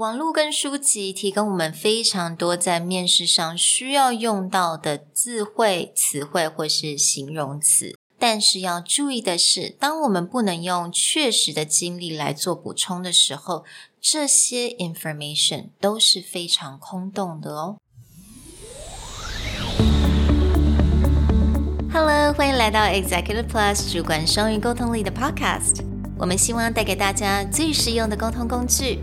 网络跟书籍提供我们非常多在面试上需要用到的字汇、词汇或是形容词，但是要注意的是，当我们不能用确实的经历来做补充的时候，这些 information 都是非常空洞的哦。Hello，欢迎来到 Executive Plus 主管双语沟通力的 Podcast。我们希望带给大家最实用的沟通工具。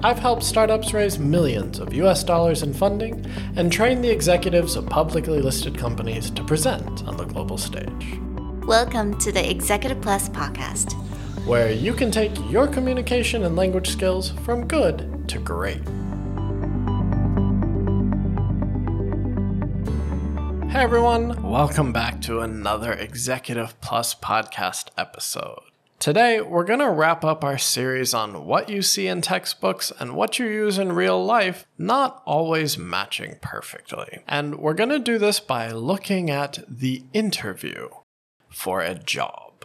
I've helped startups raise millions of US dollars in funding and train the executives of publicly listed companies to present on the global stage. Welcome to the Executive Plus podcast, where you can take your communication and language skills from good to great. Hey everyone, welcome back to another Executive Plus podcast episode. Today, we're going to wrap up our series on what you see in textbooks and what you use in real life not always matching perfectly. And we're going to do this by looking at the interview for a job.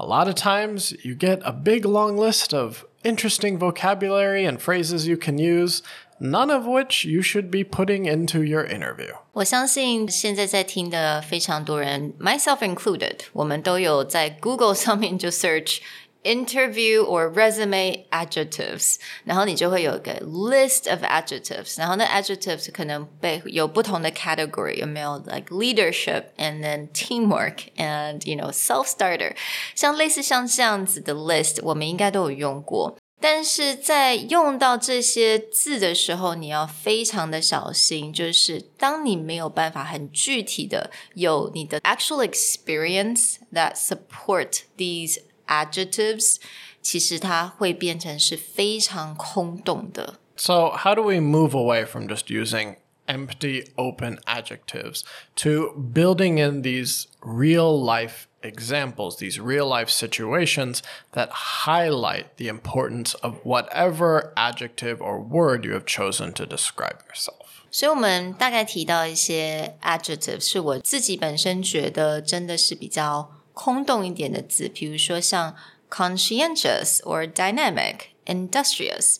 A lot of times, you get a big long list of interesting vocabulary and phrases you can use, none of which you should be putting into your interview. 我相信现在在听的非常多人，myself included，我们都有在 Google 上面就 search interview or resume adjectives，然后你就会有一个 list of adjectives，然后那 adjectives 可能被有不同的 category，有没有 like leadership and then teamwork and you know self starter，像类似像这样子的 list，我们应该都有用过。 但是在用到这些字的时候，你要非常的小心。就是当你没有办法很具体的有你的 actual experience that support these adjectives，其实它会变成是非常空洞的。So how do we move away from just using empty, open adjectives to building in these real life examples, these real life situations that highlight the importance of whatever adjective or word you have chosen to describe yourself. 所以，我们大概提到一些 adjective，是我自己本身觉得真的是比较空洞一点的字，比如说像 conscientious or dynamic, industrious，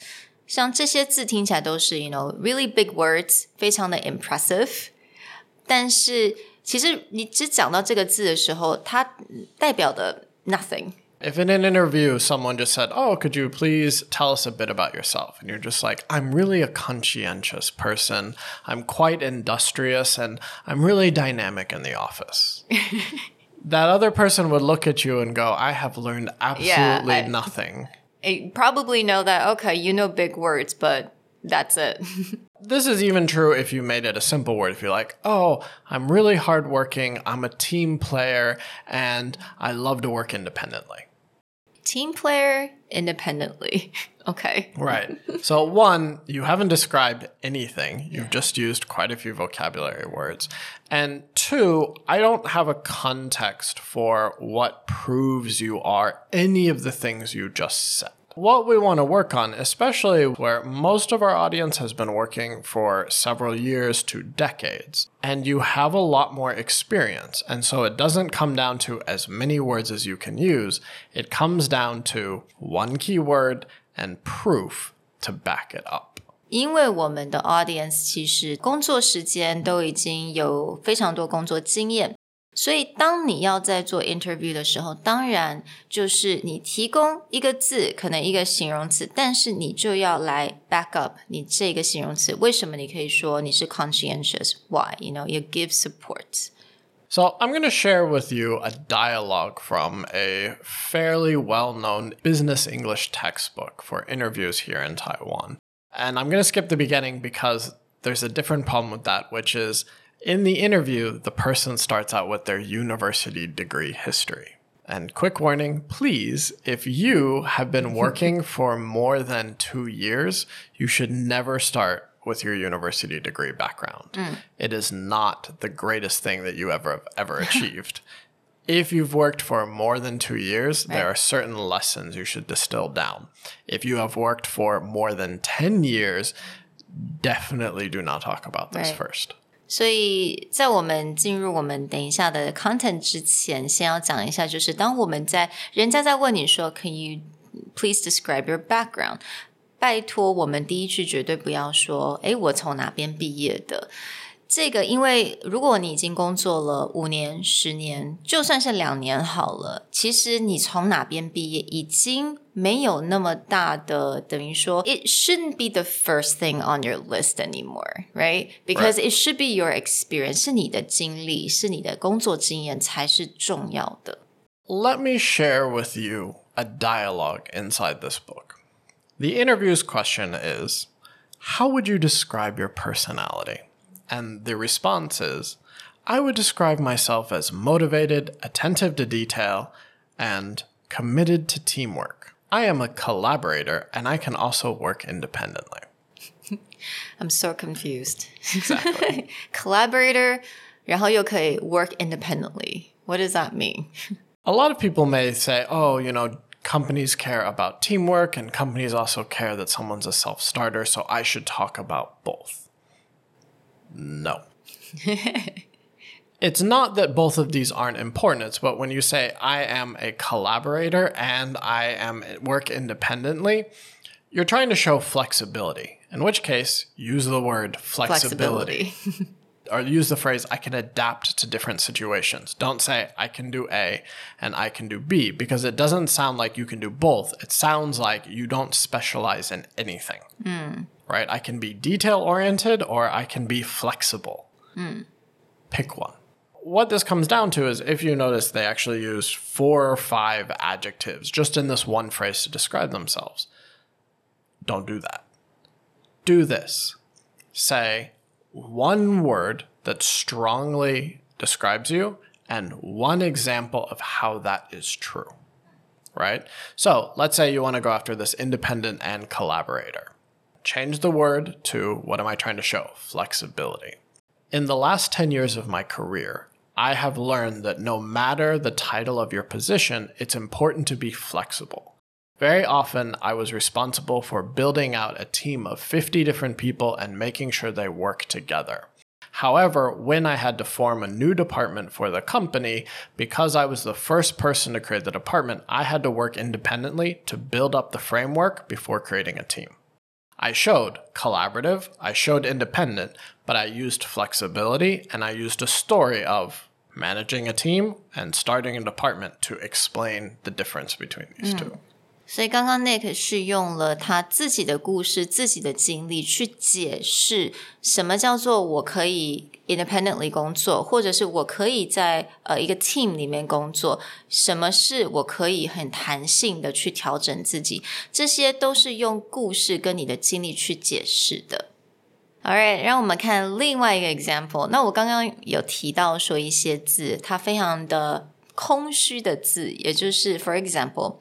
像这些字听起来都是 you know really big words，非常的 impressive，但是其实你只讲到这个字的时候，它代表的 nothing。If in an interview someone just said, Oh, could you please tell us a bit about yourself? And you're just like, I'm really a conscientious person. I'm quite industrious and I'm really dynamic in the office. that other person would look at you and go, I have learned absolutely yeah, I, nothing. I probably know that, okay, you know big words, but that's it. this is even true if you made it a simple word. If you're like, oh, I'm really hardworking, I'm a team player, and I love to work independently. Team player independently. okay. Right. So, one, you haven't described anything. You've just used quite a few vocabulary words. And two, I don't have a context for what proves you are any of the things you just said what we want to work on, especially where most of our audience has been working for several years to decades, and you have a lot more experience. And so it doesn't come down to as many words as you can use, it comes down to one keyword and proof to back it up. 因为我们的 audience 其实工作时间都已经有非常多工作经验， 所以，当你要在做 interview 的时候，当然就是你提供一个字，可能一个形容词，但是你就要来 back up 你这个形容词。为什么你可以说你是 conscientious? Why? You know, you give support. So, I'm going to share with you a dialogue from a fairly well known business English textbook for interviews here in Taiwan. And I'm going to skip the beginning because there's a different problem with that, which is in the interview, the person starts out with their university degree history. And quick warning please, if you have been working for more than two years, you should never start with your university degree background. Mm. It is not the greatest thing that you ever have ever achieved. If you've worked for more than two years, there are certain lessons you should distill down. If you have worked for more than 10 years, definitely do not talk about this Right. first. 所以在我们进入我们等一下的 content 之前，先要讲一下，就是当我们在人家在问你说，Can you please describe your background？拜托，我们第一句绝对不要说，诶，我从哪边毕业的。这个，因为如果你已经工作了五年、十年，就算是两年好了，其实你从哪边毕业已经没有那么大的，等于说，it shouldn't be the first thing on your list anymore, right? Because it should be your experience，是你的经历，是你的工作经验才是重要的。 Let me share with you a dialogue inside this book. The interview's question is How would you describe your personality? And the response is I would describe myself as motivated, attentive to detail, and committed to teamwork. I am a collaborator and I can also work independently. I'm so confused. Exactly. Collaborator，然后又可以 work independently. What does that mean? A lot of people may say, oh, you know, companies care about teamwork and companies also care that someone's a self starter, so I should talk about both. No. it's not that both of these aren't important. It's but when you say I am a collaborator and I am at work independently, you're trying to show flexibility. In which case, use the word flexibility or use the phrase I can adapt to different situations. Don't say I can do A and I can do B because it doesn't sound like you can do both. It sounds like you don't specialize in anything. Hmm. Right? I can be detail oriented or I can be flexible. Pick one. What this comes down to is if you notice, they actually use four or five adjectives just in this one phrase to describe themselves. Don't do that. Do this. Say, one word that strongly describes you and one example of how that is true. Right? So let's say you want to go after this independent and collaborator. Change the word to what am I trying to show? Flexibility. In the last 10 years of my career, I have learned that no matter the title of your position, it's important to be flexible. Very often, I was responsible for building out a team of 50 different people and making sure they work together. However, when I had to form a new department for the company, because I was the first person to create the department, I had to work independently to build up the framework before creating a team. I showed collaborative, I showed independent, but I used flexibility and I used a story of managing a team and starting a department to explain the difference between these mm. two. 所以刚刚 Nick 是用了他自己的故事、自己的经历去解释什么叫做我可以 independently 工作，或者是我可以在呃一个 team 里面工作，什么是我可以很弹性的去调整自己，这些都是用故事跟你的经历去解释的。Alright，让我们看另外一个 example。那我刚刚有提到说一些字，它非常的空虚的字，也就是 for example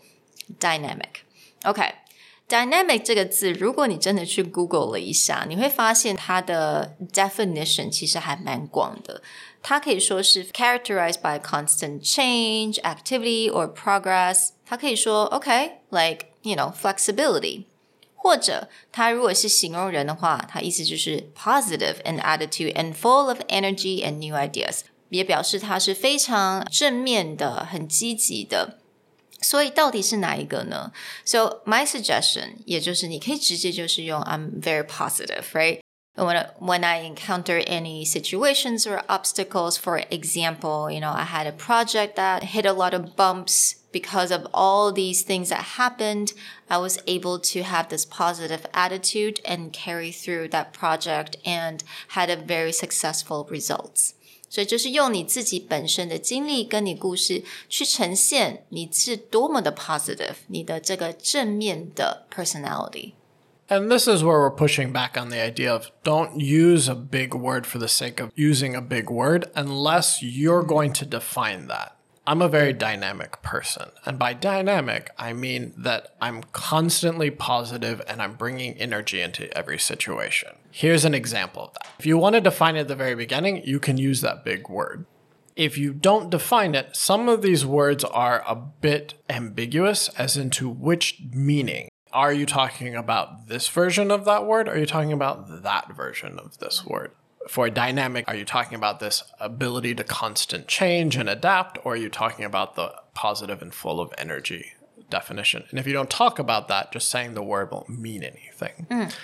dynamic。OK，dynamic、这个字，如果你真的去 Google 了一下，你会发现它的 definition 其实还蛮广的。它可以说是 characterized by constant change, activity or progress。它可以说 OK，like、you know flexibility。或者，它如果是形容人的话，它意思就是 positive in attitude and full of energy and new ideas，也表示它是非常正面的、很积极的。 所以到底是哪一个呢？So my suggestion，也就是你可以直接就是用 I'm very positive, right? When I, when I encounter any situations or obstacles, for example, you know, I had a project that hit a lot of bumps because of all these things that happened. I was able to have this positive attitude and carry through that project and had a very successful results. 所以就是用你自己本身的经历跟你故事去呈现你是多么的 positive，你的这个正面的 personality。 And this is where we're pushing back on the idea of don't use a big word for the sake of using a big word unless you're going to define that. I'm a very dynamic person. And by dynamic, I mean that I'm constantly positive and I'm bringing energy into every situation. Here's an example of that. If you want to define it at the very beginning, you can use that big word. If you don't define it, some of these words are a bit ambiguous as into which meaning. Are you talking about this version of that word? Or are you talking about that version of this word? for dynamic, are you talking about this ability to constant change and adapt, or are you talking about the positive and full of energy definition? And if you don't talk about that, just saying the word won't mean anything. Mm.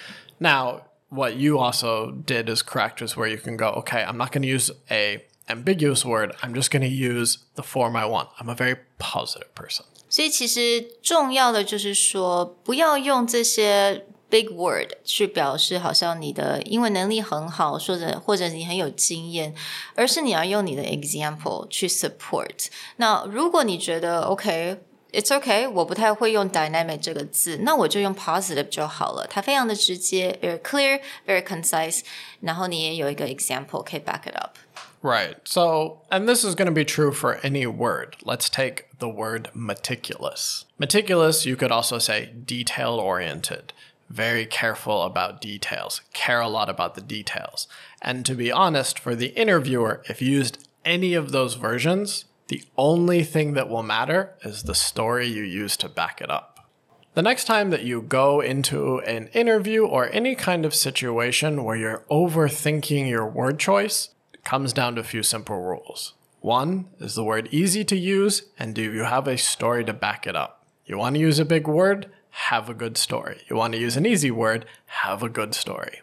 Now, what you also did is correct, is where you can go, okay, I'm not going to use a ambiguous word. I'm just going to use the form I want. I'm a very positive person. 所以其实重要的就是说，不要用这些 big word 去表示好像你的英文能力很好，或者或者你很有经验，而是你要用你的 example 去 support。那如果你觉得 OK。It's okay，我不太会用 dynamic 这个字，那我就用 positive 就好了。它非常的直接，very clear，very concise，然后你也有一个 example 可以 back it up。Right. So, and this is going to be true for any word. Let's take the word meticulous. Meticulous, you could also say detail oriented very careful about details, care a lot about the details. And to be honest, for the interviewer, if you used any of those versions, the only thing that will matter is the story you use to back it up. The next time that you go into an interview or any kind of situation where you're overthinking your word choice, it comes down to a few simple rules. One, is the word easy to use, and do you have a story to back it up? You want to use a big word? have a good story. You want to use an easy word, have a good story.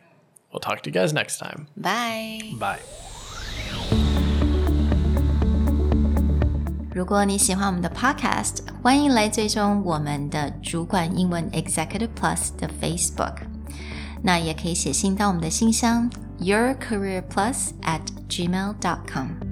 We'll talk to you guys next time. Bye. Bye. 如果你喜欢我们的 Podcast，欢迎来追踪我们的主管英文 Executive Plus 的 Facebook。那也可以写信到我们的信箱 yourcareerplus at gmail.com。